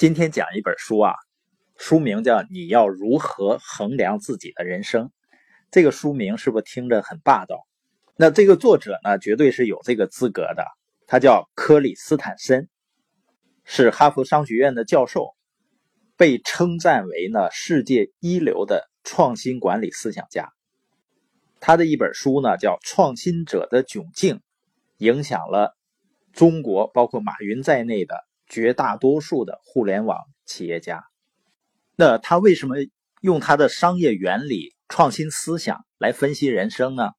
今天讲一本书啊，书名叫《你要如何衡量自己的人生》。这个书名是不是听着很霸道？那这个作者呢，绝对是有这个资格的。他叫科里斯坦森，是哈佛商学院的教授，被称赞为呢世界一流的创新管理思想家。他的一本书呢叫《创新者的窘境》，影响了中国，包括马云在内的。绝大多数的互联网企业家，那他为什么用他的商业原理、创新思想来分析人生呢？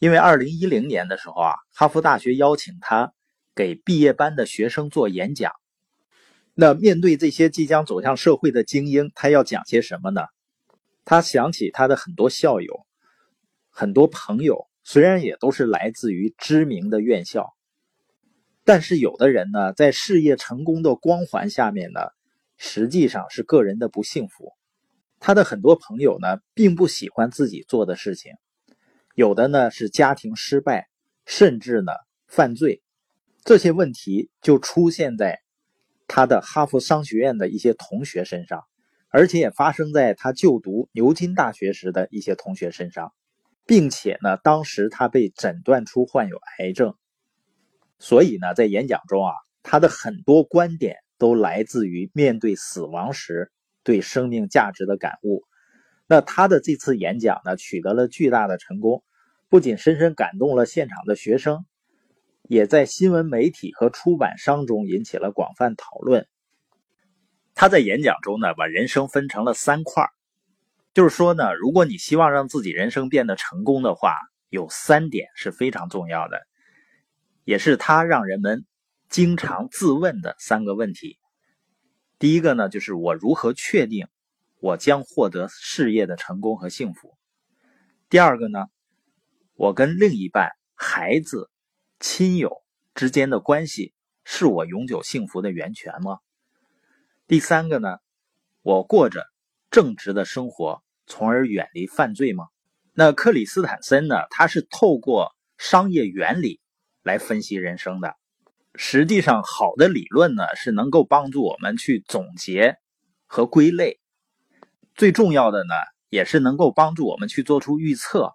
因为二零一零年的时候啊，哈佛大学邀请他给毕业班的学生做演讲。那面对这些即将走向社会的精英，他要讲些什么呢？他想起他的很多校友、很多朋友，虽然也都是来自于知名的院校。但是有的人呢，在事业成功的光环下面呢，实际上是个人的不幸福。他的很多朋友呢，并不喜欢自己做的事情，有的呢是家庭失败，甚至呢犯罪。这些问题就出现在他的哈佛商学院的一些同学身上，而且也发生在他就读牛津大学时的一些同学身上，并且呢，当时他被诊断出患有癌症。所以呢，在演讲中啊，他的很多观点都来自于面对死亡时对生命价值的感悟。那他的这次演讲呢，取得了巨大的成功，不仅深深感动了现场的学生，也在新闻媒体和出版商中引起了广泛讨论。他在演讲中呢，把人生分成了三块就是说呢，如果你希望让自己人生变得成功的话，有三点是非常重要的。也是他让人们经常自问的三个问题。第一个呢，就是我如何确定我将获得事业的成功和幸福？第二个呢，我跟另一半、孩子、亲友之间的关系是我永久幸福的源泉吗？第三个呢，我过着正直的生活，从而远离犯罪吗？那克里斯坦森呢？他是透过商业原理。来分析人生的，实际上好的理论呢是能够帮助我们去总结和归类，最重要的呢也是能够帮助我们去做出预测，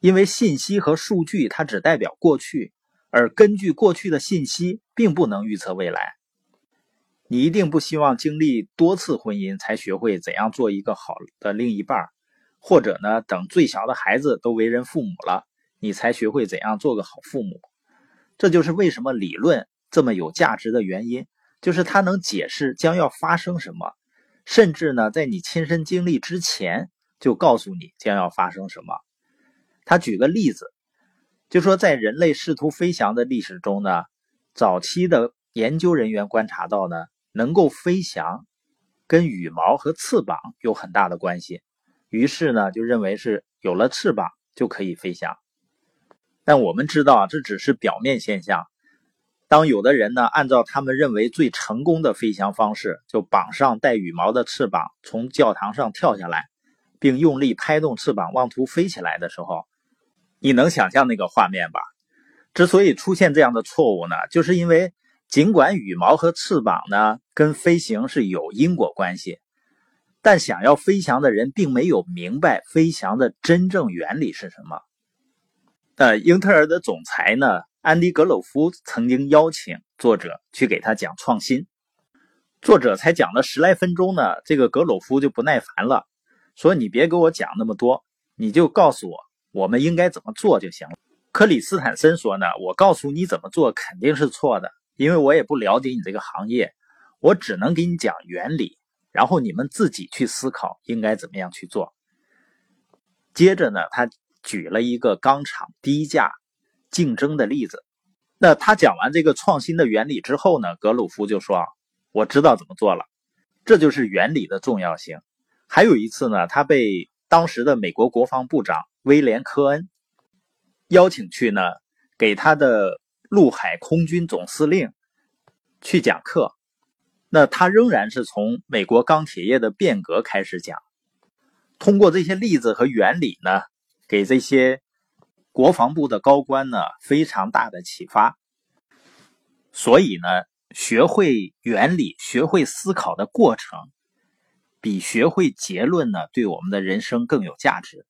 因为信息和数据它只代表过去，而根据过去的信息并不能预测未来。你一定不希望经历多次婚姻才学会怎样做一个好的另一半，或者呢等最小的孩子都为人父母了，你才学会怎样做个好父母。这就是为什么理论这么有价值的原因，就是它能解释将要发生什么，甚至呢，在你亲身经历之前就告诉你将要发生什么。他举个例子，就说在人类试图飞翔的历史中呢，早期的研究人员观察到呢，能够飞翔跟羽毛和翅膀有很大的关系，于是呢，就认为是有了翅膀就可以飞翔。但我们知道啊，这只是表面现象。当有的人呢，按照他们认为最成功的飞翔方式，就绑上带羽毛的翅膀，从教堂上跳下来，并用力拍动翅膀，妄图飞起来的时候，你能想象那个画面吧？之所以出现这样的错误呢，就是因为尽管羽毛和翅膀呢跟飞行是有因果关系，但想要飞翔的人并没有明白飞翔的真正原理是什么。呃，英特尔的总裁呢，安迪·格鲁夫曾经邀请作者去给他讲创新。作者才讲了十来分钟呢，这个格鲁夫就不耐烦了，说：“你别给我讲那么多，你就告诉我我们应该怎么做就行了。”克里斯坦森说：“呢，我告诉你怎么做肯定是错的，因为我也不了解你这个行业，我只能给你讲原理，然后你们自己去思考应该怎么样去做。”接着呢，他。举了一个钢厂低价竞争的例子。那他讲完这个创新的原理之后呢，格鲁夫就说：“我知道怎么做了。”这就是原理的重要性。还有一次呢，他被当时的美国国防部长威廉·科恩邀请去呢，给他的陆海空军总司令去讲课。那他仍然是从美国钢铁业的变革开始讲，通过这些例子和原理呢。给这些国防部的高官呢非常大的启发，所以呢，学会原理、学会思考的过程，比学会结论呢，对我们的人生更有价值。